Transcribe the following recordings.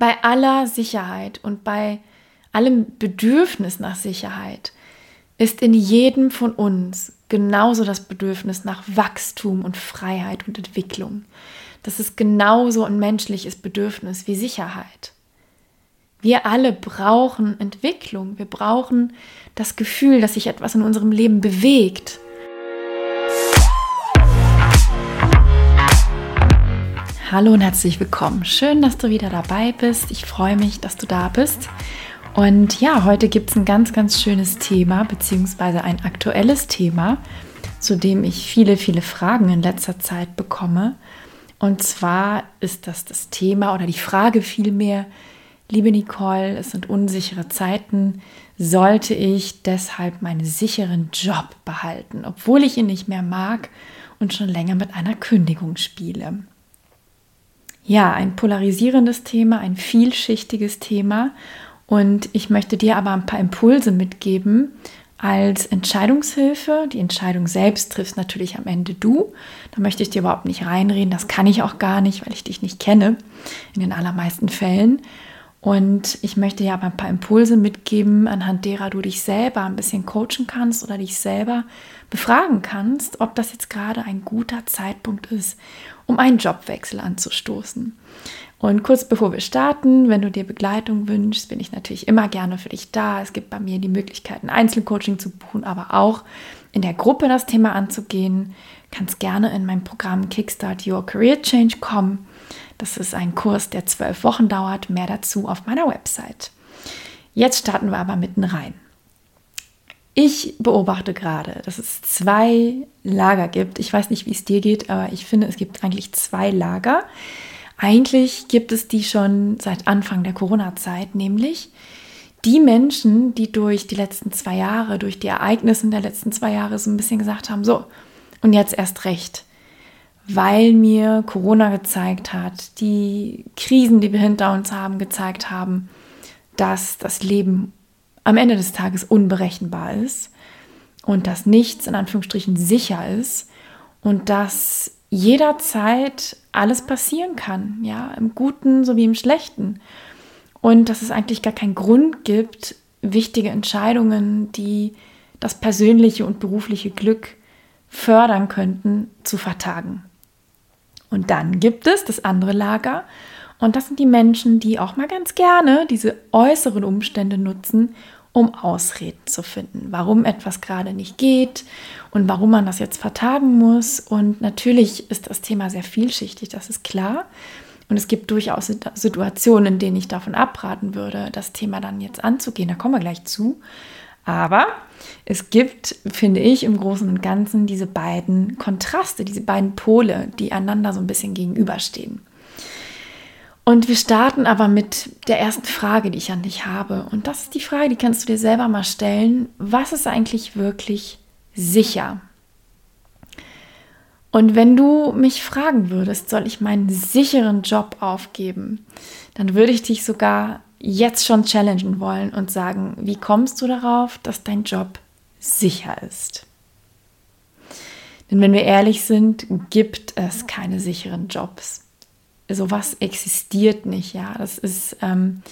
bei aller Sicherheit und bei allem Bedürfnis nach Sicherheit ist in jedem von uns genauso das Bedürfnis nach Wachstum und Freiheit und Entwicklung. Das ist genauso ein menschliches Bedürfnis wie Sicherheit. Wir alle brauchen Entwicklung. Wir brauchen das Gefühl, dass sich etwas in unserem Leben bewegt. Hallo und herzlich willkommen. Schön, dass du wieder dabei bist. Ich freue mich, dass du da bist. Und ja, heute gibt es ein ganz, ganz schönes Thema, beziehungsweise ein aktuelles Thema, zu dem ich viele, viele Fragen in letzter Zeit bekomme. Und zwar ist das das Thema oder die Frage vielmehr, liebe Nicole, es sind unsichere Zeiten, sollte ich deshalb meinen sicheren Job behalten, obwohl ich ihn nicht mehr mag und schon länger mit einer Kündigung spiele? Ja, ein polarisierendes Thema, ein vielschichtiges Thema und ich möchte dir aber ein paar Impulse mitgeben als Entscheidungshilfe. Die Entscheidung selbst triffst natürlich am Ende du. Da möchte ich dir überhaupt nicht reinreden. Das kann ich auch gar nicht, weil ich dich nicht kenne, in den allermeisten Fällen. Und ich möchte dir aber ein paar Impulse mitgeben, anhand derer du dich selber ein bisschen coachen kannst oder dich selber befragen kannst, ob das jetzt gerade ein guter Zeitpunkt ist, um einen Jobwechsel anzustoßen. Und kurz bevor wir starten, wenn du dir Begleitung wünschst, bin ich natürlich immer gerne für dich da. Es gibt bei mir die Möglichkeit, ein Einzelcoaching zu buchen, aber auch in der Gruppe das Thema anzugehen. Kannst gerne in mein Programm Kickstart Your Career Change kommen. Das ist ein Kurs, der zwölf Wochen dauert. Mehr dazu auf meiner Website. Jetzt starten wir aber mitten rein. Ich beobachte gerade, dass es zwei Lager gibt. Ich weiß nicht, wie es dir geht, aber ich finde, es gibt eigentlich zwei Lager. Eigentlich gibt es die schon seit Anfang der Corona-Zeit, nämlich die Menschen, die durch die letzten zwei Jahre, durch die Ereignisse der letzten zwei Jahre so ein bisschen gesagt haben, so, und jetzt erst recht, weil mir Corona gezeigt hat, die Krisen, die wir hinter uns haben, gezeigt haben, dass das Leben am Ende des Tages unberechenbar ist und dass nichts in Anführungsstrichen sicher ist und dass jederzeit alles passieren kann, ja, im Guten sowie im Schlechten. Und dass es eigentlich gar keinen Grund gibt, wichtige Entscheidungen, die das persönliche und berufliche Glück fördern könnten, zu vertagen. Und dann gibt es das andere Lager, und das sind die Menschen, die auch mal ganz gerne diese äußeren Umstände nutzen, um Ausreden zu finden, warum etwas gerade nicht geht und warum man das jetzt vertagen muss. Und natürlich ist das Thema sehr vielschichtig, das ist klar. Und es gibt durchaus Situationen, in denen ich davon abraten würde, das Thema dann jetzt anzugehen. Da kommen wir gleich zu. Aber es gibt, finde ich, im Großen und Ganzen diese beiden Kontraste, diese beiden Pole, die einander so ein bisschen gegenüberstehen. Und wir starten aber mit der ersten Frage, die ich an dich habe. Und das ist die Frage, die kannst du dir selber mal stellen. Was ist eigentlich wirklich sicher? Und wenn du mich fragen würdest, soll ich meinen sicheren Job aufgeben, dann würde ich dich sogar jetzt schon challengen wollen und sagen, wie kommst du darauf, dass dein Job sicher ist? Denn wenn wir ehrlich sind, gibt es keine sicheren Jobs sowas existiert nicht, ja. Das ist ähm,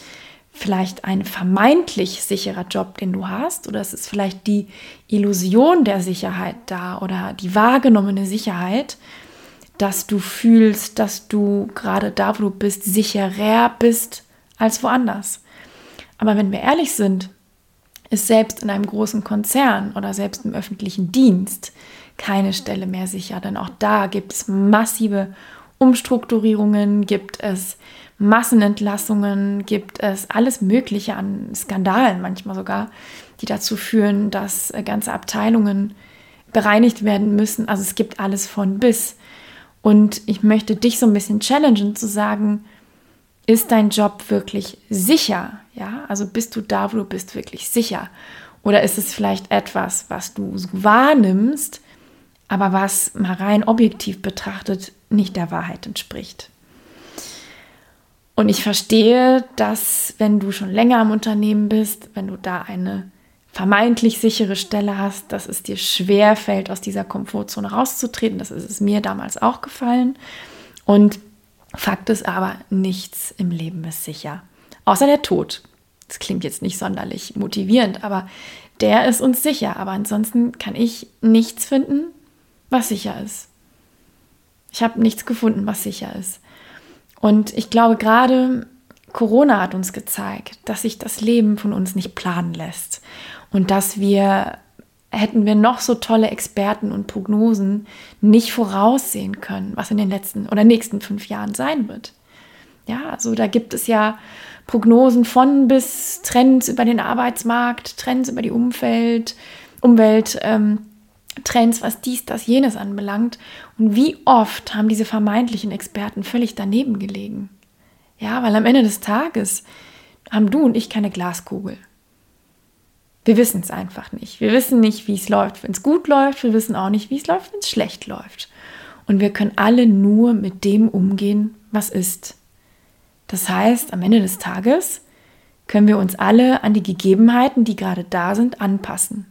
vielleicht ein vermeintlich sicherer Job, den du hast, oder es ist vielleicht die Illusion der Sicherheit da oder die wahrgenommene Sicherheit, dass du fühlst, dass du gerade da, wo du bist, sicherer bist als woanders. Aber wenn wir ehrlich sind, ist selbst in einem großen Konzern oder selbst im öffentlichen Dienst keine Stelle mehr sicher, denn auch da gibt es massive Umstrukturierungen, gibt es Massenentlassungen, gibt es alles Mögliche an Skandalen manchmal sogar, die dazu führen, dass ganze Abteilungen bereinigt werden müssen. Also es gibt alles von bis. Und ich möchte dich so ein bisschen challengen zu sagen, ist dein Job wirklich sicher? Ja, also bist du da, wo du bist, wirklich sicher? Oder ist es vielleicht etwas, was du wahrnimmst, aber was mal rein objektiv betrachtet nicht der Wahrheit entspricht. Und ich verstehe, dass wenn du schon länger im Unternehmen bist, wenn du da eine vermeintlich sichere Stelle hast, dass es dir schwer fällt, aus dieser Komfortzone rauszutreten. Das ist es mir damals auch gefallen. Und Fakt ist aber, nichts im Leben ist sicher. Außer der Tod. Das klingt jetzt nicht sonderlich motivierend, aber der ist uns sicher. Aber ansonsten kann ich nichts finden, was sicher ist. Ich habe nichts gefunden, was sicher ist. Und ich glaube, gerade Corona hat uns gezeigt, dass sich das Leben von uns nicht planen lässt und dass wir, hätten wir noch so tolle Experten und Prognosen, nicht voraussehen können, was in den letzten oder nächsten fünf Jahren sein wird. Ja, also da gibt es ja Prognosen von bis Trends über den Arbeitsmarkt, Trends über die Umwelt, Umwelt, ähm, Trends, was dies, das, jenes anbelangt. Und wie oft haben diese vermeintlichen Experten völlig daneben gelegen? Ja, weil am Ende des Tages haben du und ich keine Glaskugel. Wir wissen es einfach nicht. Wir wissen nicht, wie es läuft, wenn es gut läuft. Wir wissen auch nicht, wie es läuft, wenn es schlecht läuft. Und wir können alle nur mit dem umgehen, was ist. Das heißt, am Ende des Tages können wir uns alle an die Gegebenheiten, die gerade da sind, anpassen.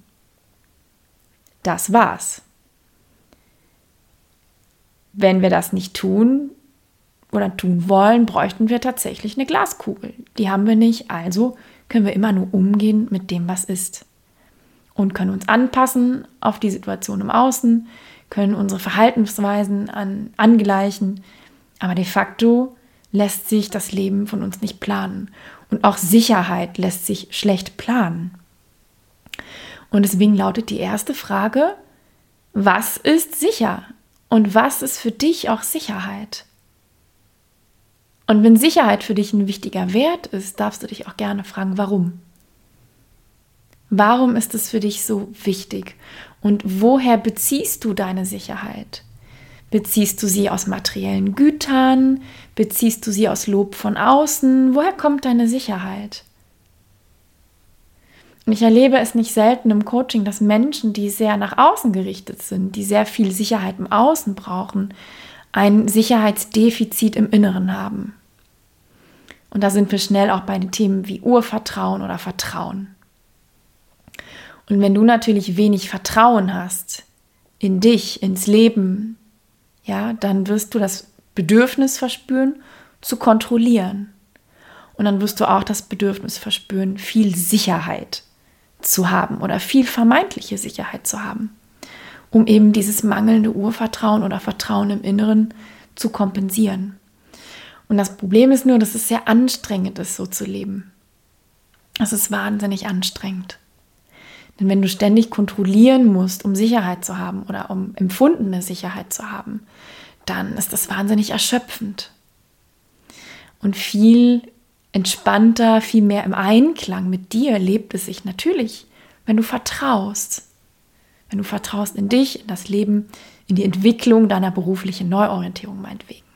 Das war's. Wenn wir das nicht tun oder tun wollen, bräuchten wir tatsächlich eine Glaskugel. Die haben wir nicht, also können wir immer nur umgehen mit dem, was ist. Und können uns anpassen auf die Situation im Außen, können unsere Verhaltensweisen an, angleichen, aber de facto lässt sich das Leben von uns nicht planen. Und auch Sicherheit lässt sich schlecht planen. Und deswegen lautet die erste Frage, was ist sicher? Und was ist für dich auch Sicherheit? Und wenn Sicherheit für dich ein wichtiger Wert ist, darfst du dich auch gerne fragen, warum? Warum ist es für dich so wichtig? Und woher beziehst du deine Sicherheit? Beziehst du sie aus materiellen Gütern? Beziehst du sie aus Lob von außen? Woher kommt deine Sicherheit? Und ich erlebe es nicht selten im Coaching, dass Menschen, die sehr nach außen gerichtet sind, die sehr viel Sicherheit im Außen brauchen, ein Sicherheitsdefizit im Inneren haben. Und da sind wir schnell auch bei den Themen wie Urvertrauen oder Vertrauen. Und wenn du natürlich wenig Vertrauen hast in dich, ins Leben, ja, dann wirst du das Bedürfnis verspüren, zu kontrollieren. Und dann wirst du auch das Bedürfnis verspüren, viel Sicherheit zu haben oder viel vermeintliche Sicherheit zu haben, um eben dieses mangelnde Urvertrauen oder Vertrauen im Inneren zu kompensieren. Und das Problem ist nur, dass es sehr anstrengend ist, so zu leben. Es ist wahnsinnig anstrengend. Denn wenn du ständig kontrollieren musst, um Sicherheit zu haben oder um empfundene Sicherheit zu haben, dann ist das wahnsinnig erschöpfend. Und viel entspannter, viel mehr im Einklang mit dir lebt es sich natürlich, wenn du vertraust. Wenn du vertraust in dich, in das Leben, in die Entwicklung deiner beruflichen Neuorientierung meinetwegen.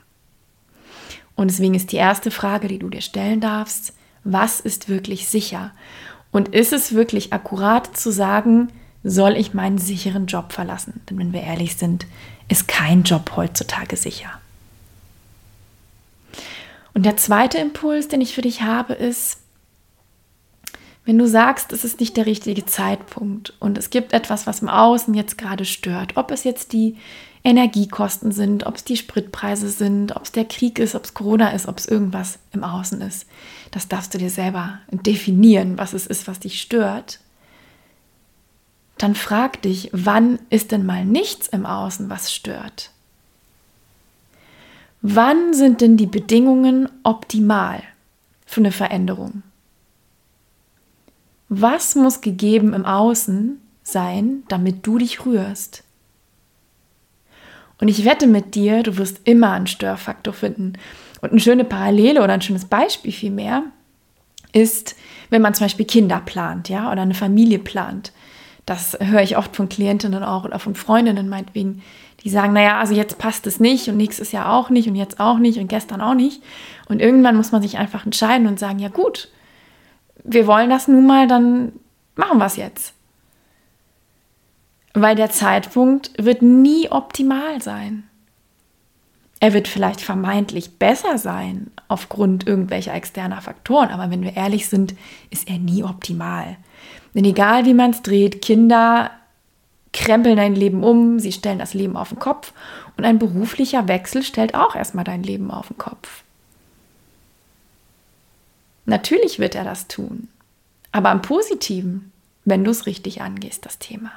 Und deswegen ist die erste Frage, die du dir stellen darfst, was ist wirklich sicher? Und ist es wirklich akkurat zu sagen, soll ich meinen sicheren Job verlassen? Denn wenn wir ehrlich sind, ist kein Job heutzutage sicher. Und der zweite Impuls, den ich für dich habe, ist, wenn du sagst, es ist nicht der richtige Zeitpunkt und es gibt etwas, was im Außen jetzt gerade stört, ob es jetzt die Energiekosten sind, ob es die Spritpreise sind, ob es der Krieg ist, ob es Corona ist, ob es irgendwas im Außen ist, das darfst du dir selber definieren, was es ist, was dich stört. Dann frag dich, wann ist denn mal nichts im Außen, was stört? Wann sind denn die Bedingungen optimal für eine Veränderung? Was muss gegeben im Außen sein, damit du dich rührst? Und ich wette mit dir, du wirst immer einen Störfaktor finden. Und eine schöne Parallele oder ein schönes Beispiel vielmehr ist, wenn man zum Beispiel Kinder plant, ja, oder eine Familie plant. Das höre ich oft von Klientinnen auch oder von Freundinnen meinetwegen, die sagen, naja, also jetzt passt es nicht und nächstes Jahr auch nicht und jetzt auch nicht und gestern auch nicht. Und irgendwann muss man sich einfach entscheiden und sagen, ja gut, wir wollen das nun mal, dann machen wir es jetzt. Weil der Zeitpunkt wird nie optimal sein. Er wird vielleicht vermeintlich besser sein aufgrund irgendwelcher externer Faktoren, aber wenn wir ehrlich sind, ist er nie optimal. Denn egal wie man es dreht, Kinder krempeln dein Leben um, sie stellen das Leben auf den Kopf und ein beruflicher Wechsel stellt auch erstmal dein Leben auf den Kopf. Natürlich wird er das tun, aber am positiven, wenn du es richtig angehst, das Thema.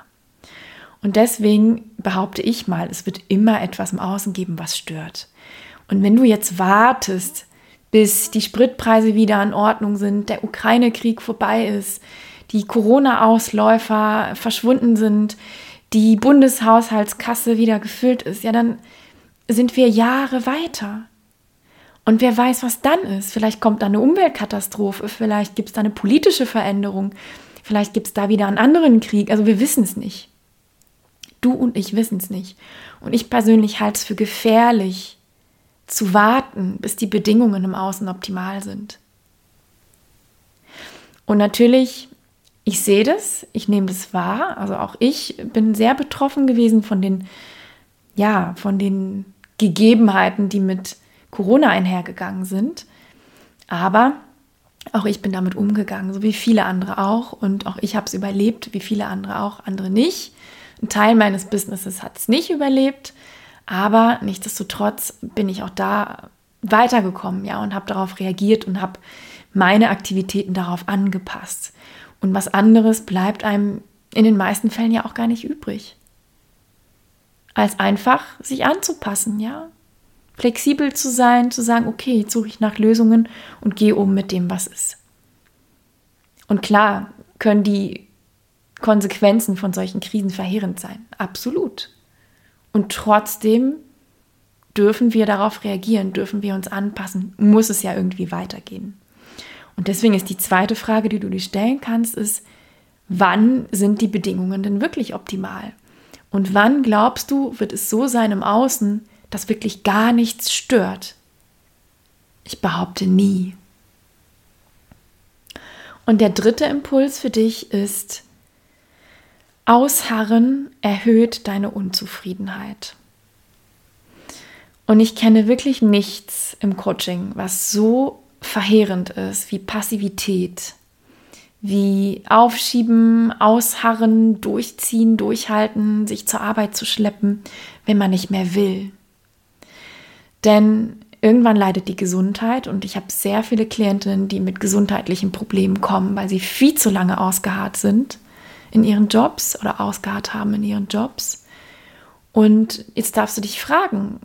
Und deswegen behaupte ich mal, es wird immer etwas im Außen geben, was stört. Und wenn du jetzt wartest, bis die Spritpreise wieder in Ordnung sind, der Ukraine-Krieg vorbei ist, die Corona-Ausläufer verschwunden sind, die Bundeshaushaltskasse wieder gefüllt ist, ja, dann sind wir Jahre weiter. Und wer weiß, was dann ist. Vielleicht kommt da eine Umweltkatastrophe, vielleicht gibt es da eine politische Veränderung, vielleicht gibt es da wieder einen anderen Krieg. Also wir wissen es nicht. Du und ich wissen es nicht. Und ich persönlich halte es für gefährlich, zu warten, bis die Bedingungen im Außen optimal sind. Und natürlich, ich sehe das, ich nehme das wahr. Also auch ich bin sehr betroffen gewesen von den, ja, von den Gegebenheiten, die mit Corona einhergegangen sind. Aber auch ich bin damit umgegangen, so wie viele andere auch. Und auch ich habe es überlebt, wie viele andere auch, andere nicht. Ein Teil meines Businesses hat es nicht überlebt. Aber nichtsdestotrotz bin ich auch da weitergekommen, ja, und habe darauf reagiert und habe meine Aktivitäten darauf angepasst. Und was anderes bleibt einem in den meisten Fällen ja auch gar nicht übrig. Als einfach sich anzupassen, ja. Flexibel zu sein, zu sagen, okay, jetzt suche ich nach Lösungen und gehe um mit dem, was ist. Und klar können die Konsequenzen von solchen Krisen verheerend sein. Absolut. Und trotzdem dürfen wir darauf reagieren, dürfen wir uns anpassen, muss es ja irgendwie weitergehen. Und deswegen ist die zweite Frage, die du dir stellen kannst, ist, wann sind die Bedingungen denn wirklich optimal? Und wann glaubst du, wird es so sein im Außen, dass wirklich gar nichts stört? Ich behaupte nie. Und der dritte Impuls für dich ist, Ausharren erhöht deine Unzufriedenheit. Und ich kenne wirklich nichts im Coaching, was so verheerend ist wie Passivität, wie Aufschieben, Ausharren, Durchziehen, Durchhalten, sich zur Arbeit zu schleppen, wenn man nicht mehr will. Denn irgendwann leidet die Gesundheit und ich habe sehr viele Klientinnen, die mit gesundheitlichen Problemen kommen, weil sie viel zu lange ausgeharrt sind in ihren Jobs oder ausgeharrt haben in ihren Jobs. Und jetzt darfst du dich fragen,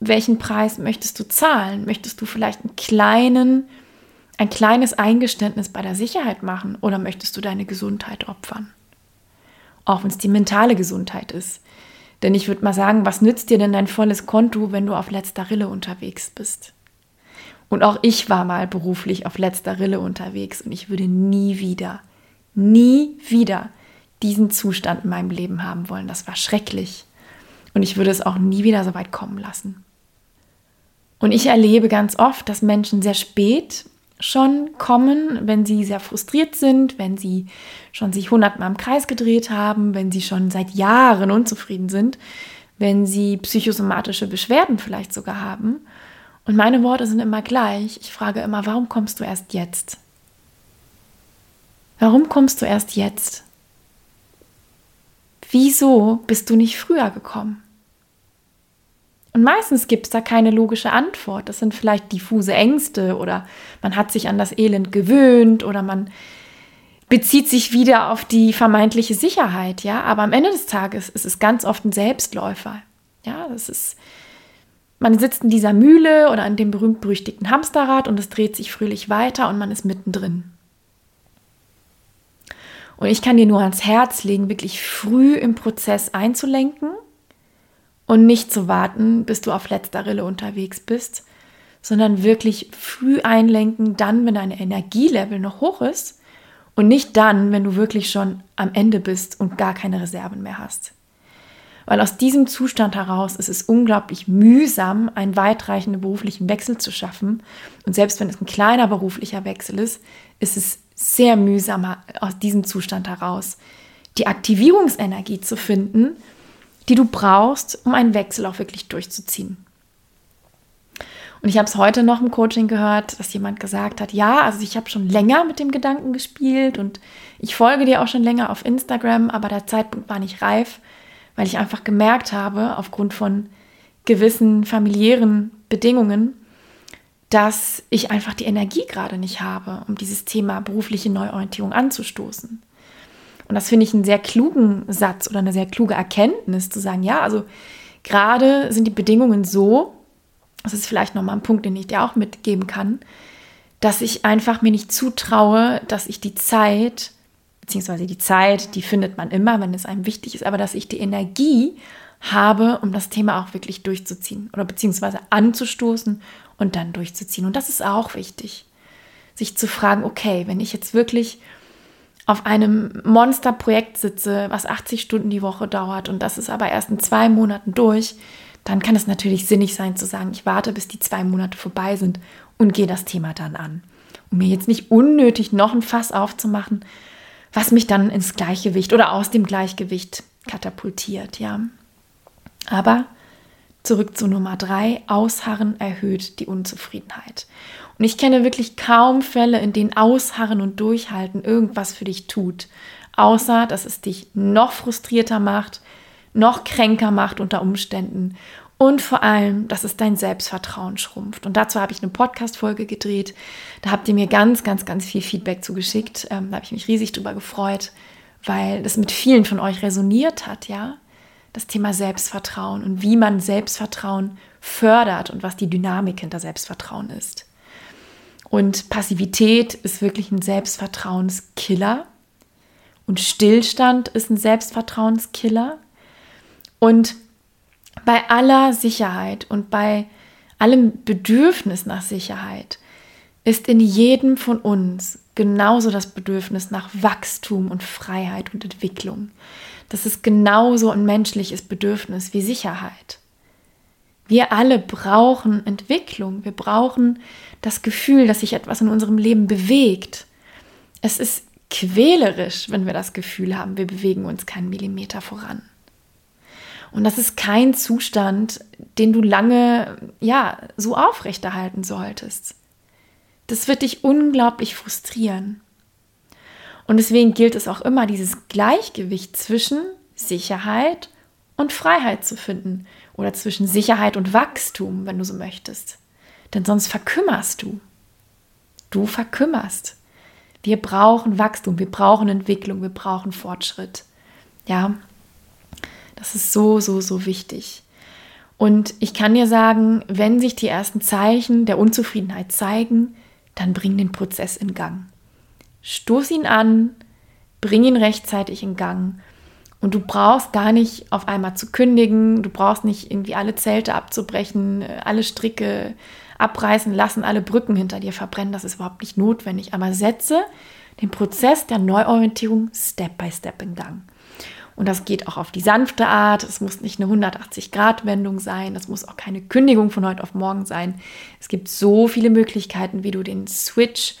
welchen Preis möchtest du zahlen? Möchtest du vielleicht einen kleinen, ein kleines Eingeständnis bei der Sicherheit machen oder möchtest du deine Gesundheit opfern? Auch wenn es die mentale Gesundheit ist. Denn ich würde mal sagen, was nützt dir denn dein volles Konto, wenn du auf letzter Rille unterwegs bist? Und auch ich war mal beruflich auf letzter Rille unterwegs und ich würde nie wieder, nie wieder diesen Zustand in meinem Leben haben wollen. Das war schrecklich. Und ich würde es auch nie wieder so weit kommen lassen. Und ich erlebe ganz oft, dass Menschen sehr spät schon kommen, wenn sie sehr frustriert sind, wenn sie schon sich hundertmal im Kreis gedreht haben, wenn sie schon seit Jahren unzufrieden sind, wenn sie psychosomatische Beschwerden vielleicht sogar haben. Und meine Worte sind immer gleich. Ich frage immer, warum kommst du erst jetzt? Warum kommst du erst jetzt? Wieso bist du nicht früher gekommen? Und meistens gibt es da keine logische Antwort. Das sind vielleicht diffuse Ängste oder man hat sich an das Elend gewöhnt oder man bezieht sich wieder auf die vermeintliche Sicherheit, ja. Aber am Ende des Tages ist es ganz oft ein Selbstläufer. Ja, das ist, man sitzt in dieser Mühle oder an dem berühmt-berüchtigten Hamsterrad und es dreht sich fröhlich weiter und man ist mittendrin. Und ich kann dir nur ans Herz legen, wirklich früh im Prozess einzulenken und nicht zu warten, bis du auf letzter Rille unterwegs bist, sondern wirklich früh einlenken, dann, wenn dein Energielevel noch hoch ist und nicht dann, wenn du wirklich schon am Ende bist und gar keine Reserven mehr hast. Weil aus diesem Zustand heraus ist es unglaublich mühsam, einen weitreichenden beruflichen Wechsel zu schaffen. Und selbst wenn es ein kleiner beruflicher Wechsel ist, ist es sehr mühsam aus diesem Zustand heraus die Aktivierungsenergie zu finden, die du brauchst, um einen Wechsel auch wirklich durchzuziehen. Und ich habe es heute noch im Coaching gehört, dass jemand gesagt hat, ja, also ich habe schon länger mit dem Gedanken gespielt und ich folge dir auch schon länger auf Instagram, aber der Zeitpunkt war nicht reif, weil ich einfach gemerkt habe, aufgrund von gewissen familiären Bedingungen, dass ich einfach die Energie gerade nicht habe, um dieses Thema berufliche Neuorientierung anzustoßen. Und das finde ich einen sehr klugen Satz oder eine sehr kluge Erkenntnis, zu sagen, ja, also gerade sind die Bedingungen so, das ist vielleicht nochmal ein Punkt, den ich dir auch mitgeben kann, dass ich einfach mir nicht zutraue, dass ich die Zeit, beziehungsweise die Zeit, die findet man immer, wenn es einem wichtig ist, aber dass ich die Energie habe, um das Thema auch wirklich durchzuziehen oder beziehungsweise anzustoßen und dann durchzuziehen. Und das ist auch wichtig, sich zu fragen, okay, wenn ich jetzt wirklich auf einem Monsterprojekt sitze, was 80 Stunden die Woche dauert und das ist aber erst in zwei Monaten durch, dann kann es natürlich sinnig sein zu sagen, ich warte, bis die zwei Monate vorbei sind und gehe das Thema dann an. Um mir jetzt nicht unnötig noch ein Fass aufzumachen, was mich dann ins Gleichgewicht oder aus dem Gleichgewicht katapultiert, ja. Aber zurück zu Nummer drei, Ausharren erhöht die Unzufriedenheit. Und ich kenne wirklich kaum Fälle, in denen Ausharren und Durchhalten irgendwas für dich tut, außer dass es dich noch frustrierter macht, noch kränker macht unter Umständen und vor allem, dass es dein Selbstvertrauen schrumpft. Und dazu habe ich eine Podcast-Folge gedreht. Da habt ihr mir ganz, ganz, ganz viel Feedback zugeschickt. Ähm, da habe ich mich riesig drüber gefreut, weil das mit vielen von euch resoniert hat, ja. Das Thema Selbstvertrauen und wie man Selbstvertrauen fördert und was die Dynamik hinter Selbstvertrauen ist. Und Passivität ist wirklich ein Selbstvertrauenskiller. Und Stillstand ist ein Selbstvertrauenskiller. Und bei aller Sicherheit und bei allem Bedürfnis nach Sicherheit ist in jedem von uns genauso das Bedürfnis nach Wachstum und Freiheit und Entwicklung. Das ist genauso ein menschliches Bedürfnis wie Sicherheit. Wir alle brauchen Entwicklung. Wir brauchen das Gefühl, dass sich etwas in unserem Leben bewegt. Es ist quälerisch, wenn wir das Gefühl haben, wir bewegen uns keinen Millimeter voran. Und das ist kein Zustand, den du lange, ja, so aufrechterhalten solltest. Das wird dich unglaublich frustrieren. Und deswegen gilt es auch immer, dieses Gleichgewicht zwischen Sicherheit und Freiheit zu finden oder zwischen Sicherheit und Wachstum, wenn du so möchtest. Denn sonst verkümmerst du. Du verkümmerst. Wir brauchen Wachstum, wir brauchen Entwicklung, wir brauchen Fortschritt. Ja, das ist so, so, so wichtig. Und ich kann dir sagen, wenn sich die ersten Zeichen der Unzufriedenheit zeigen, dann bring den Prozess in Gang. Stoß ihn an, bring ihn rechtzeitig in Gang und du brauchst gar nicht auf einmal zu kündigen, du brauchst nicht irgendwie alle Zelte abzubrechen, alle Stricke abreißen lassen, alle Brücken hinter dir verbrennen, das ist überhaupt nicht notwendig. Aber setze den Prozess der Neuorientierung Step by Step in Gang. Und das geht auch auf die sanfte Art. Es muss nicht eine 180-Grad-Wendung sein. Das muss auch keine Kündigung von heute auf morgen sein. Es gibt so viele Möglichkeiten, wie du den Switch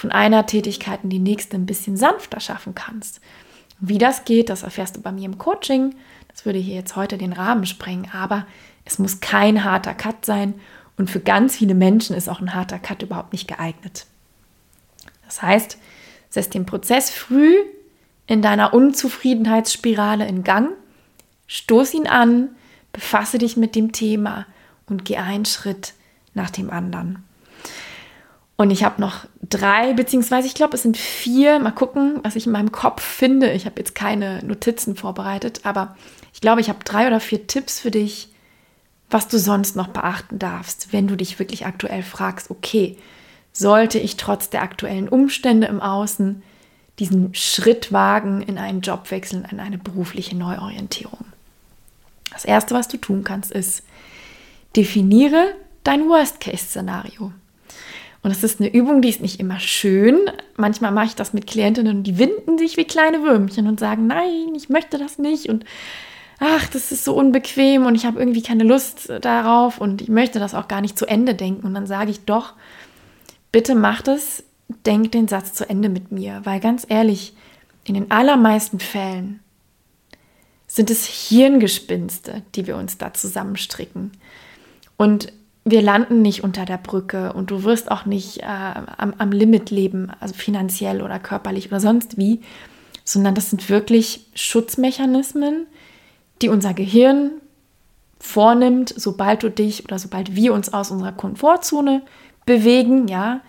von einer Tätigkeit in die nächste ein bisschen sanfter schaffen kannst. Wie das geht, das erfährst du bei mir im Coaching. Das würde hier jetzt heute den Rahmen sprengen, aber es muss kein harter Cut sein und für ganz viele Menschen ist auch ein harter Cut überhaupt nicht geeignet. Das heißt, setz den Prozess früh in deiner Unzufriedenheitsspirale in Gang, stoß ihn an, befasse dich mit dem Thema und geh einen Schritt nach dem anderen. Und ich habe noch drei, beziehungsweise ich glaube, es sind vier. Mal gucken, was ich in meinem Kopf finde. Ich habe jetzt keine Notizen vorbereitet, aber ich glaube, ich habe drei oder vier Tipps für dich, was du sonst noch beachten darfst, wenn du dich wirklich aktuell fragst, okay, sollte ich trotz der aktuellen Umstände im Außen diesen Schritt wagen in einen Jobwechsel, in eine berufliche Neuorientierung? Das Erste, was du tun kannst, ist, definiere dein Worst-Case-Szenario. Und das ist eine Übung, die ist nicht immer schön. Manchmal mache ich das mit Klientinnen und die winden sich wie kleine Würmchen und sagen, nein, ich möchte das nicht und ach, das ist so unbequem und ich habe irgendwie keine Lust darauf und ich möchte das auch gar nicht zu Ende denken. Und dann sage ich doch, bitte mach das, denk den Satz zu Ende mit mir, weil ganz ehrlich, in den allermeisten Fällen sind es Hirngespinste, die wir uns da zusammenstricken. Und wir landen nicht unter der Brücke und du wirst auch nicht äh, am, am Limit leben, also finanziell oder körperlich oder sonst wie, sondern das sind wirklich Schutzmechanismen, die unser Gehirn vornimmt, sobald du dich oder sobald wir uns aus unserer Komfortzone bewegen, ja,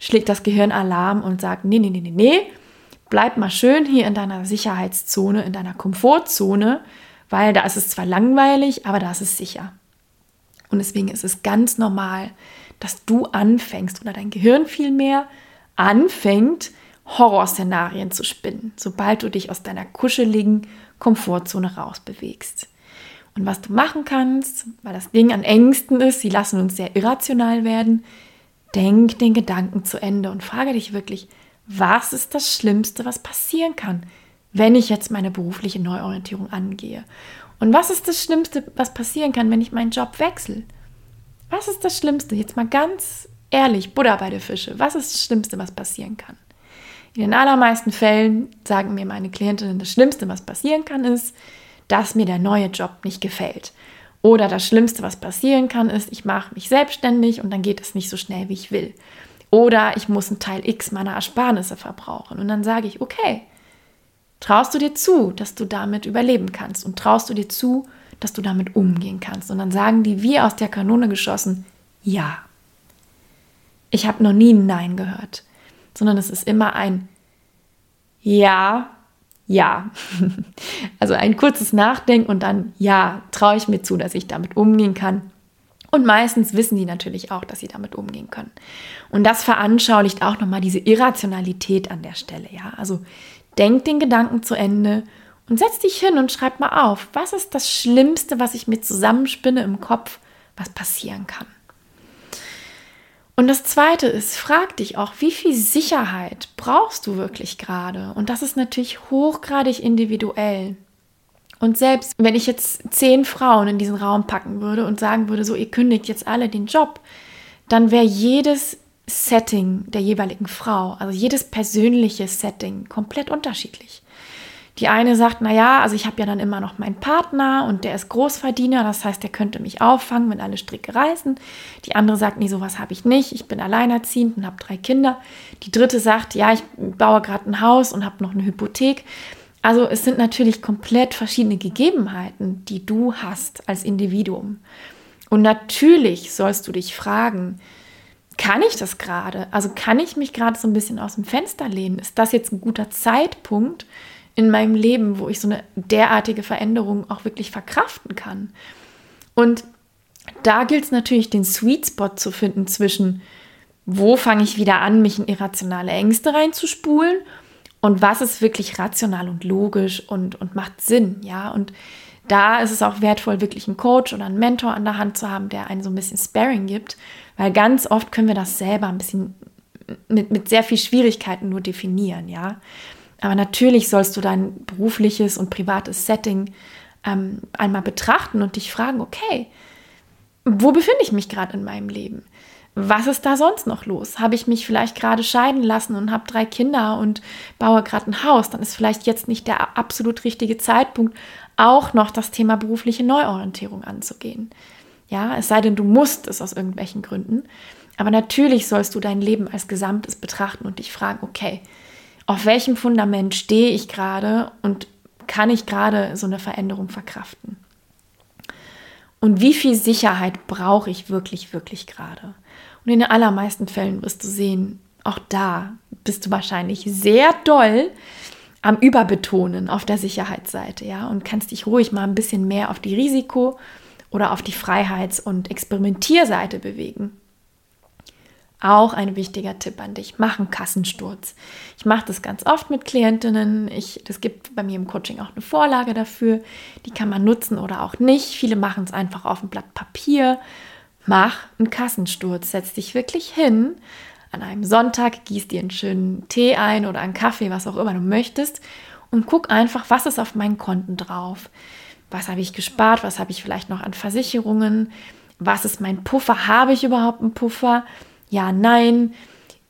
schlägt das Gehirn Alarm und sagt, nee, nee, nee, nee, nee, bleib mal schön hier in deiner Sicherheitszone, in deiner Komfortzone, weil da ist es zwar langweilig, aber da ist es sicher. Und deswegen ist es ganz normal, dass du anfängst oder dein Gehirn vielmehr anfängt, Horrorszenarien zu spinnen, sobald du dich aus deiner kuscheligen Komfortzone rausbewegst. Und was du machen kannst, weil das Ding an Ängsten ist, sie lassen uns sehr irrational werden, denk den Gedanken zu Ende und frage dich wirklich, was ist das Schlimmste, was passieren kann, wenn ich jetzt meine berufliche Neuorientierung angehe? Und was ist das Schlimmste, was passieren kann, wenn ich meinen Job wechsle? Was ist das Schlimmste? Jetzt mal ganz ehrlich, Buddha bei der Fische. Was ist das Schlimmste, was passieren kann? In den allermeisten Fällen sagen mir meine Klientinnen, das Schlimmste, was passieren kann, ist, dass mir der neue Job nicht gefällt. Oder das Schlimmste, was passieren kann, ist, ich mache mich selbstständig und dann geht es nicht so schnell, wie ich will. Oder ich muss einen Teil X meiner Ersparnisse verbrauchen. Und dann sage ich, okay, traust du dir zu, dass du damit überleben kannst? Und traust du dir zu, dass du damit umgehen kannst? Und dann sagen die, wie aus der Kanone geschossen, ja. Ich habe noch nie ein Nein gehört sondern es ist immer ein Ja, ja. Also ein kurzes Nachdenken und dann Ja, traue ich mir zu, dass ich damit umgehen kann. Und meistens wissen die natürlich auch, dass sie damit umgehen können. Und das veranschaulicht auch nochmal diese Irrationalität an der Stelle. Ja, also denk den Gedanken zu Ende und setz dich hin und schreib mal auf, was ist das Schlimmste, was ich mir zusammenspinne im Kopf, was passieren kann. Und das Zweite ist, frag dich auch, wie viel Sicherheit brauchst du wirklich gerade? Und das ist natürlich hochgradig individuell. Und selbst wenn ich jetzt zehn Frauen in diesen Raum packen würde und sagen würde, so, ihr kündigt jetzt alle den Job, dann wäre jedes Setting der jeweiligen Frau, also jedes persönliche Setting komplett unterschiedlich. Die eine sagt, na ja, also ich habe ja dann immer noch meinen Partner und der ist Großverdiener, das heißt, der könnte mich auffangen, wenn alle Stricke reißen. Die andere sagt, nee, sowas habe ich nicht, ich bin alleinerziehend und habe drei Kinder. Die dritte sagt, ja, ich baue gerade ein Haus und habe noch eine Hypothek. Also es sind natürlich komplett verschiedene Gegebenheiten, die du hast als Individuum. Und natürlich sollst du dich fragen, kann ich das gerade? Also kann ich mich gerade so ein bisschen aus dem Fenster lehnen? Ist das jetzt ein guter Zeitpunkt, in meinem Leben, wo ich so eine derartige Veränderung auch wirklich verkraften kann. Und da gilt es natürlich, den Sweet Spot zu finden zwischen, wo fange ich wieder an, mich in irrationale Ängste reinzuspulen und was ist wirklich rational und logisch und, und macht Sinn, ja. Und da ist es auch wertvoll, wirklich einen Coach oder einen Mentor an der Hand zu haben, der einen so ein bisschen Sparing gibt, weil ganz oft können wir das selber ein bisschen mit, mit sehr viel Schwierigkeiten nur definieren, ja. Aber natürlich sollst du dein berufliches und privates Setting ähm, einmal betrachten und dich fragen, okay, wo befinde ich mich gerade in meinem Leben? Was ist da sonst noch los? Habe ich mich vielleicht gerade scheiden lassen und habe drei Kinder und baue gerade ein Haus? Dann ist vielleicht jetzt nicht der absolut richtige Zeitpunkt, auch noch das Thema berufliche Neuorientierung anzugehen. Ja, es sei denn, du musst es aus irgendwelchen Gründen. Aber natürlich sollst du dein Leben als Gesamtes betrachten und dich fragen, okay, auf welchem Fundament stehe ich gerade und kann ich gerade so eine Veränderung verkraften? Und wie viel Sicherheit brauche ich wirklich, wirklich gerade? Und in den allermeisten Fällen wirst du sehen, auch da bist du wahrscheinlich sehr doll am Überbetonen auf der Sicherheitsseite, ja, und kannst dich ruhig mal ein bisschen mehr auf die Risiko- oder auf die Freiheits- und Experimentierseite bewegen. Auch ein wichtiger Tipp an dich, mach einen Kassensturz. Ich mache das ganz oft mit Klientinnen. Ich, das gibt bei mir im Coaching auch eine Vorlage dafür. Die kann man nutzen oder auch nicht. Viele machen es einfach auf ein Blatt Papier. Mach einen Kassensturz. Setz dich wirklich hin. An einem Sonntag gieß dir einen schönen Tee ein oder einen Kaffee, was auch immer du möchtest. Und guck einfach, was ist auf meinen Konten drauf. Was habe ich gespart? Was habe ich vielleicht noch an Versicherungen? Was ist mein Puffer? Habe ich überhaupt einen Puffer? ja, nein.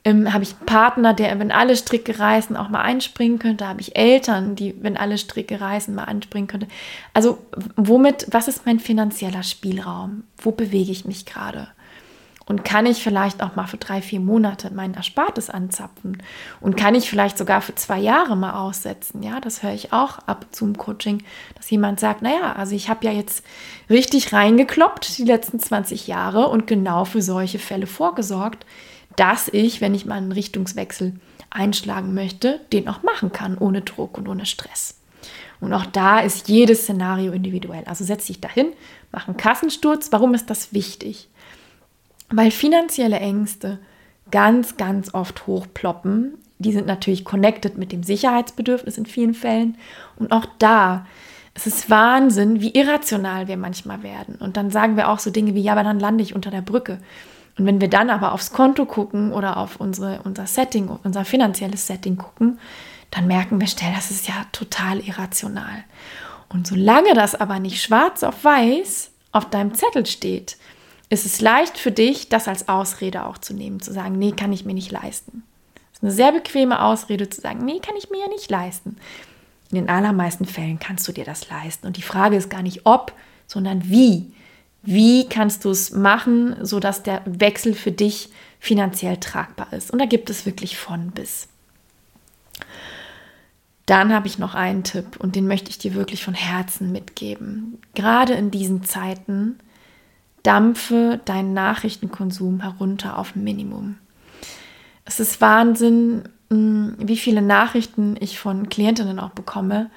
Ähm, habe ich einen Partner, der, wenn alle Stricke reißen, auch mal einspringen könnte? Habe ich Eltern, die, wenn alle Stricke reißen, mal anspringen könnte? Also, womit, was ist mein finanzieller Spielraum? Wo bewege ich mich gerade? Und kann ich vielleicht auch mal für drei, vier Monate mein Erspartes anzapfen? Und kann ich vielleicht sogar für zwei Jahre mal aussetzen? Ja, das höre ich auch ab zum Coaching, dass jemand sagt, naja, also ich habe ja jetzt richtig reingekloppt die letzten 20 Jahre und genau für solche Fälle vorgesorgt, dass ich, wenn ich mal einen Richtungswechsel einschlagen möchte, den auch machen kann, ohne Druck und ohne Stress. Und auch da ist jedes Szenario individuell. Also setz dich dahin, mach einen Kassensturz. Warum ist das wichtig? Weil finanzielle Ängste ganz, ganz oft hochploppen. Die sind natürlich connected mit dem Sicherheitsbedürfnis in vielen Fällen. Und auch da, es ist Wahnsinn, wie irrational wir manchmal werden. Und dann sagen wir auch so Dinge wie, ja, aber dann lande ich unter der Brücke. Und wenn wir dann aber aufs Konto gucken oder auf unsere, unser Setting, unser finanzielles Setting gucken, dann merken wir schnell, das ist ja total irrational. Und solange das aber nicht schwarz auf weiß auf deinem Zettel steht, ist es leicht für dich, das als Ausrede auch zu nehmen, zu sagen, nee, kann ich mir nicht leisten. Das ist eine sehr bequeme Ausrede zu sagen, nee, kann ich mir ja nicht leisten. In den allermeisten Fällen kannst du dir das leisten. Und die Frage ist gar nicht ob, sondern wie. Wie kannst du es machen, sodass der Wechsel für dich finanziell tragbar ist? Und da gibt es wirklich von bis. Dann habe ich noch einen Tipp und den möchte ich dir wirklich von Herzen mitgeben. Gerade in diesen Zeiten dampfe deinen Nachrichtenkonsum herunter auf Minimum. Es ist Wahnsinn, hm, wie viele Nachrichten ich von Klientinnen auch bekomme,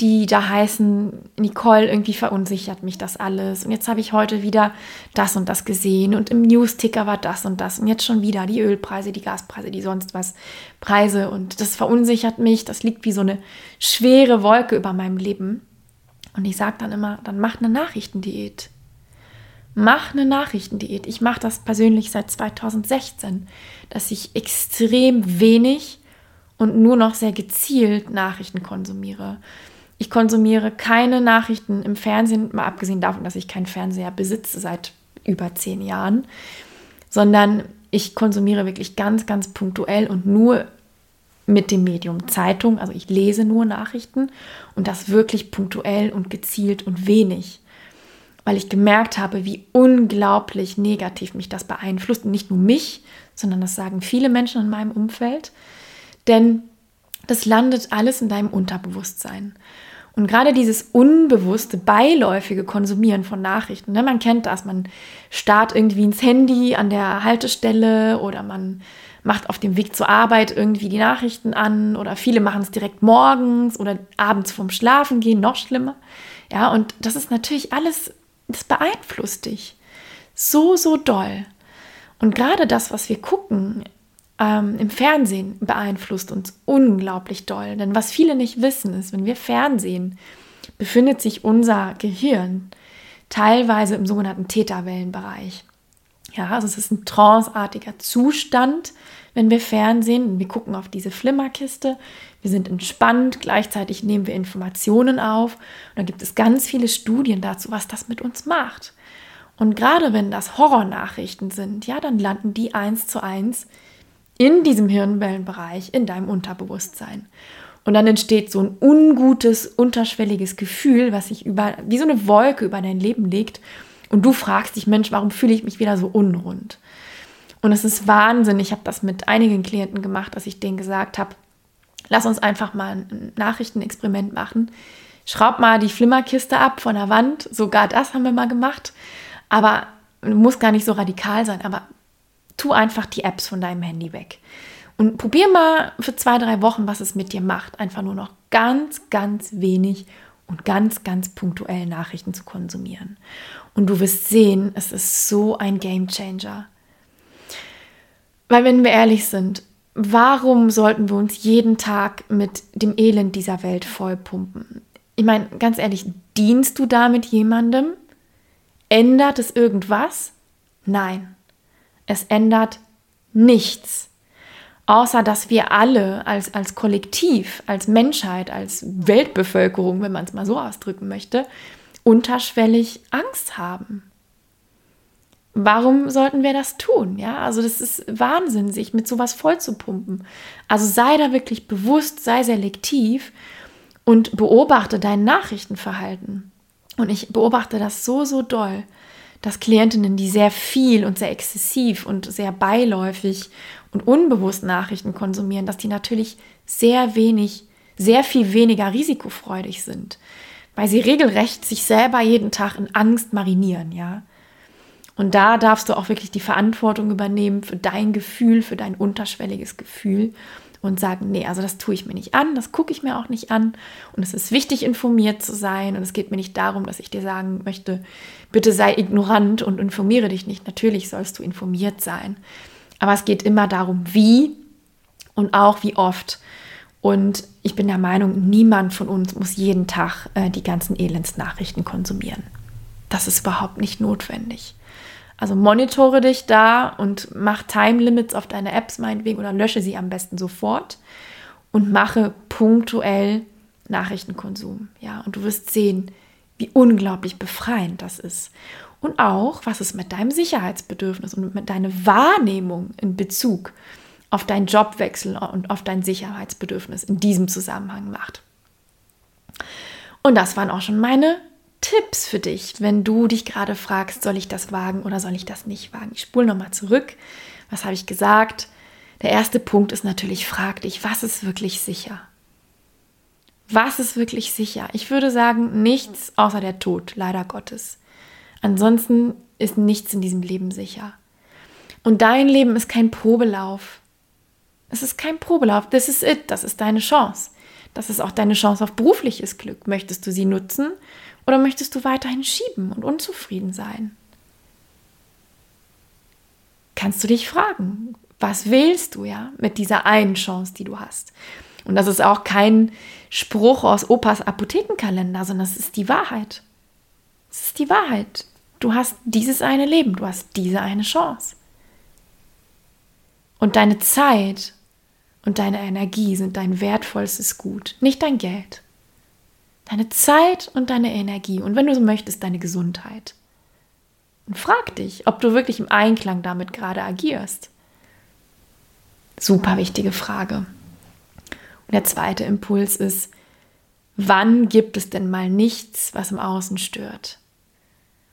die da heißen, Nicole, irgendwie verunsichert mich das alles. Und jetzt habe ich heute wieder das und das gesehen und im News-Ticker war das und das. Und jetzt schon wieder die Ölpreise, die Gaspreise, die sonst was Preise. Und das verunsichert mich. Das liegt wie so eine schwere Wolke über meinem Leben. Und ich sage dann immer, dann mach eine Nachrichtendiät. Mach eine Nachrichtendiät. Ich mache das persönlich seit 2016, dass ich extrem wenig und nur noch sehr gezielt Nachrichten konsumiere. Ich konsumiere keine Nachrichten im Fernsehen, mal abgesehen davon, dass ich keinen Fernseher besitze seit über zehn Jahren, sondern ich konsumiere wirklich ganz, ganz punktuell und nur mit dem Medium Zeitung. Also ich lese nur Nachrichten und das wirklich punktuell und gezielt und wenig, weil ich gemerkt habe, wie unglaublich negativ mich das beeinflusst. Und nicht nur mich, sondern das sagen viele Menschen in meinem Umfeld. Denn das landet alles in deinem Unterbewusstsein. Und gerade dieses unbewusste, beiläufige Konsumieren von Nachrichten, ne, man kennt das, man starrt irgendwie ins Handy an der Haltestelle oder man macht auf dem Weg zur Arbeit irgendwie die Nachrichten an oder viele machen es direkt morgens oder abends vorm Schlafen gehen, noch schlimmer. Ja, und das ist natürlich alles, das beeinflusst dich so, so doll. Und gerade das, was wir gucken, ähm, im Fernsehen beeinflusst uns unglaublich doll. Denn was viele nicht wissen, ist, wenn wir Fernsehen, befindet sich unser Gehirn teilweise im sogenannten Täterwellenbereich. Ja, also es ist ein tranceartiger Zustand, wenn wir Fernsehen. Wir gucken auf diese Flimmerkiste, wir sind entspannt, gleichzeitig nehmen wir Informationen auf. Und da gibt es ganz viele Studien dazu, was das mit uns macht. Und gerade wenn das Horrornachrichten sind, ja, dann landen die eins zu eins in diesem Hirnwellenbereich, in deinem Unterbewusstsein. Und dann entsteht so ein ungutes, unterschwelliges Gefühl, was sich über, wie so eine Wolke über dein Leben legt. Und du fragst dich, Mensch, warum fühle ich mich wieder so unrund? Und es ist Wahnsinn. Ich habe das mit einigen Klienten gemacht, dass ich denen gesagt habe, lass uns einfach mal ein Nachrichtenexperiment machen. Schraub mal die Flimmerkiste ab von der Wand. Sogar das haben wir mal gemacht. Aber muss gar nicht so radikal sein. Aber tu einfach die Apps von deinem Handy weg. Und probier mal für zwei, drei Wochen, was es mit dir macht. Einfach nur noch ganz, ganz wenig und ganz, ganz punktuell Nachrichten zu konsumieren. Und du wirst sehen, es ist so ein Game Changer. Weil wenn wir ehrlich sind, warum sollten wir uns jeden Tag mit dem Elend dieser Welt vollpumpen? Ich meine, ganz ehrlich, dienst du damit jemandem? Ändert es irgendwas? Nein. Es ändert nichts, außer dass wir alle als, als Kollektiv, als Menschheit, als Weltbevölkerung, wenn man es mal so ausdrücken möchte, unterschwellig Angst haben. Warum sollten wir das tun? Ja, also das ist Wahnsinn, sich mit sowas vollzupumpen. Also sei da wirklich bewusst, sei selektiv und beobachte dein Nachrichtenverhalten. Und ich beobachte das so, so doll dass Klientinnen, die sehr viel und sehr exzessiv und sehr beiläufig und unbewusst Nachrichten konsumieren, dass die natürlich sehr wenig, sehr viel weniger risikofreudig sind, weil sie regelrecht sich selber jeden Tag in Angst marinieren, ja. Und da darfst du auch wirklich die Verantwortung übernehmen für dein Gefühl, für dein unterschwelliges Gefühl und sagen, nee, also das tue ich mir nicht an, das gucke ich mir auch nicht an. Und es ist wichtig, informiert zu sein. Und es geht mir nicht darum, dass ich dir sagen möchte, bitte sei ignorant und informiere dich nicht. Natürlich sollst du informiert sein. Aber es geht immer darum, wie und auch wie oft. Und ich bin der Meinung, niemand von uns muss jeden Tag äh, die ganzen Elendsnachrichten konsumieren. Das ist überhaupt nicht notwendig. Also monitore dich da und mach Time Limits auf deine Apps meinetwegen oder lösche sie am besten sofort und mache punktuell Nachrichtenkonsum. Ja, und du wirst sehen, wie unglaublich befreiend das ist. Und auch, was es mit deinem Sicherheitsbedürfnis und mit deiner Wahrnehmung in Bezug auf deinen Jobwechsel und auf dein Sicherheitsbedürfnis in diesem Zusammenhang macht. Und das waren auch schon meine Tipps für dich, wenn du dich gerade fragst, soll ich das wagen oder soll ich das nicht wagen? Ich spule nochmal zurück. Was habe ich gesagt? Der erste Punkt ist natürlich, frag dich, was ist wirklich sicher? Was ist wirklich sicher? Ich würde sagen, nichts außer der Tod, leider Gottes. Ansonsten ist nichts in diesem Leben sicher. Und dein Leben ist kein Probelauf. Es ist kein Probelauf. Das ist it. Das ist deine Chance. Das ist auch deine Chance auf berufliches Glück. Möchtest du sie nutzen oder möchtest du weiterhin schieben und unzufrieden sein? Kannst du dich fragen, was wählst du ja mit dieser einen Chance, die du hast? Und das ist auch kein Spruch aus Opas Apothekenkalender, sondern das ist die Wahrheit. Es ist die Wahrheit. Du hast dieses eine Leben, du hast diese eine Chance. Und deine Zeit und deine Energie sind dein wertvollstes Gut, nicht dein Geld. Deine Zeit und deine Energie und wenn du so möchtest, deine Gesundheit. Und frag dich, ob du wirklich im Einklang damit gerade agierst. Super wichtige Frage. Und der zweite Impuls ist, wann gibt es denn mal nichts, was im Außen stört?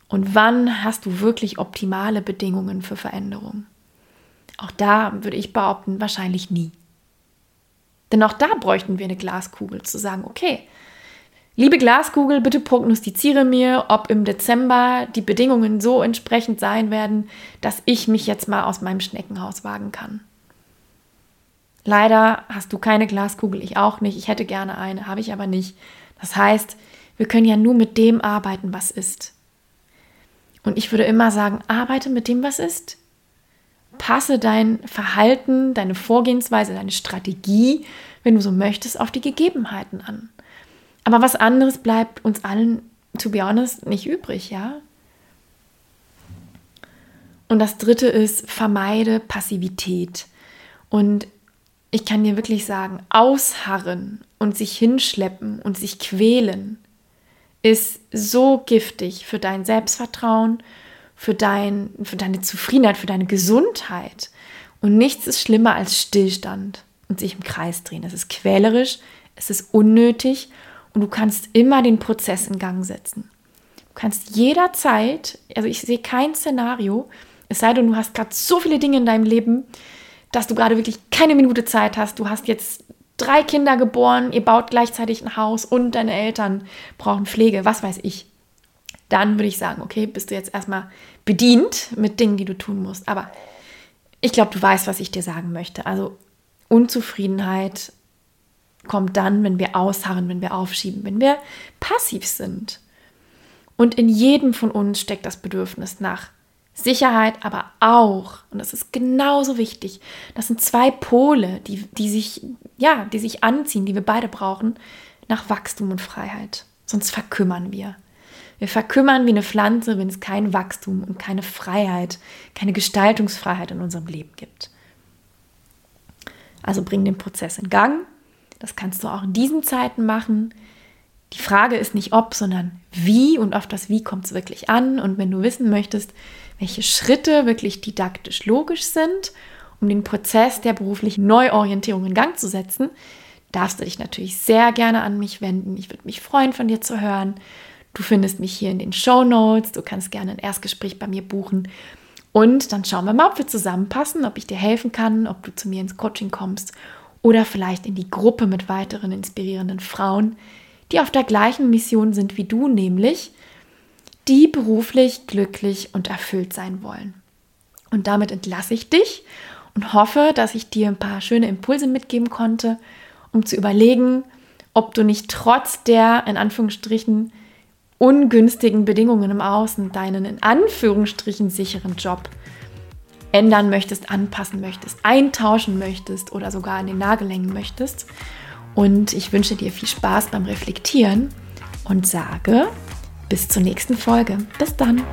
Und wann hast du wirklich optimale Bedingungen für Veränderung? Auch da würde ich behaupten, wahrscheinlich nie. Denn auch da bräuchten wir eine Glaskugel, zu sagen, okay, Liebe Glaskugel, bitte prognostiziere mir, ob im Dezember die Bedingungen so entsprechend sein werden, dass ich mich jetzt mal aus meinem Schneckenhaus wagen kann. Leider hast du keine Glaskugel, ich auch nicht. Ich hätte gerne eine, habe ich aber nicht. Das heißt, wir können ja nur mit dem arbeiten, was ist. Und ich würde immer sagen, arbeite mit dem, was ist. Passe dein Verhalten, deine Vorgehensweise, deine Strategie, wenn du so möchtest, auf die Gegebenheiten an. Aber was anderes bleibt uns allen, to be honest, nicht übrig, ja? Und das dritte ist, vermeide Passivität. Und ich kann dir wirklich sagen, ausharren und sich hinschleppen und sich quälen ist so giftig für dein Selbstvertrauen, für, dein, für deine Zufriedenheit, für deine Gesundheit. Und nichts ist schlimmer als Stillstand und sich im Kreis drehen. Es ist quälerisch, es ist unnötig und du kannst immer den Prozess in Gang setzen. Du kannst jederzeit, also ich sehe kein Szenario, es sei denn, du hast gerade so viele Dinge in deinem Leben, dass du gerade wirklich keine Minute Zeit hast. Du hast jetzt drei Kinder geboren, ihr baut gleichzeitig ein Haus und deine Eltern brauchen Pflege, was weiß ich. Dann würde ich sagen, okay, bist du jetzt erstmal bedient mit Dingen, die du tun musst. Aber ich glaube, du weißt, was ich dir sagen möchte. Also Unzufriedenheit kommt dann, wenn wir ausharren, wenn wir aufschieben, wenn wir passiv sind. Und in jedem von uns steckt das Bedürfnis nach Sicherheit, aber auch, und das ist genauso wichtig, das sind zwei Pole, die, die, sich, ja, die sich anziehen, die wir beide brauchen, nach Wachstum und Freiheit. Sonst verkümmern wir. Wir verkümmern wie eine Pflanze, wenn es kein Wachstum und keine Freiheit, keine Gestaltungsfreiheit in unserem Leben gibt. Also bring den Prozess in Gang das kannst du auch in diesen Zeiten machen. Die Frage ist nicht ob, sondern wie und auf das Wie kommt es wirklich an. Und wenn du wissen möchtest, welche Schritte wirklich didaktisch logisch sind, um den Prozess der beruflichen Neuorientierung in Gang zu setzen, darfst du dich natürlich sehr gerne an mich wenden. Ich würde mich freuen, von dir zu hören. Du findest mich hier in den Show Notes. Du kannst gerne ein Erstgespräch bei mir buchen. Und dann schauen wir mal, ob wir zusammenpassen, ob ich dir helfen kann, ob du zu mir ins Coaching kommst oder vielleicht in die Gruppe mit weiteren inspirierenden Frauen, die auf der gleichen Mission sind wie du, nämlich die beruflich glücklich und erfüllt sein wollen. Und damit entlasse ich dich und hoffe, dass ich dir ein paar schöne Impulse mitgeben konnte, um zu überlegen, ob du nicht trotz der in Anführungsstrichen ungünstigen Bedingungen im Außen deinen in Anführungsstrichen sicheren Job ändern möchtest, anpassen möchtest, eintauschen möchtest oder sogar an den Nagel hängen möchtest. Und ich wünsche dir viel Spaß beim Reflektieren und sage bis zur nächsten Folge. Bis dann.